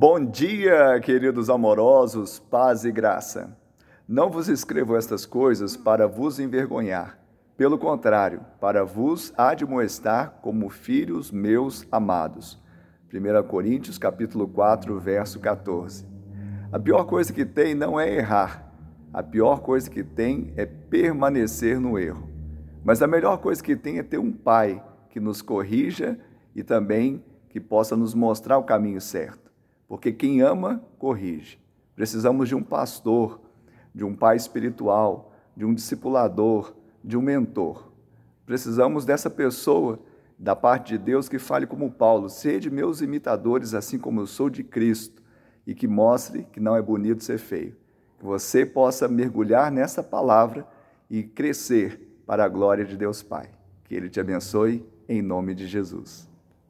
Bom dia, queridos amorosos, paz e graça. Não vos escrevo estas coisas para vos envergonhar. Pelo contrário, para vos admoestar como filhos meus amados. 1 Coríntios capítulo 4, verso 14. A pior coisa que tem não é errar. A pior coisa que tem é permanecer no erro. Mas a melhor coisa que tem é ter um pai que nos corrija e também que possa nos mostrar o caminho certo. Porque quem ama, corrige. Precisamos de um pastor de um pai espiritual, de um discipulador, de um mentor. Precisamos dessa pessoa da parte de Deus que fale como Paulo: sede meus imitadores, assim como eu sou de Cristo, e que mostre que não é bonito ser feio. Que você possa mergulhar nessa palavra e crescer para a glória de Deus Pai. Que Ele te abençoe em nome de Jesus.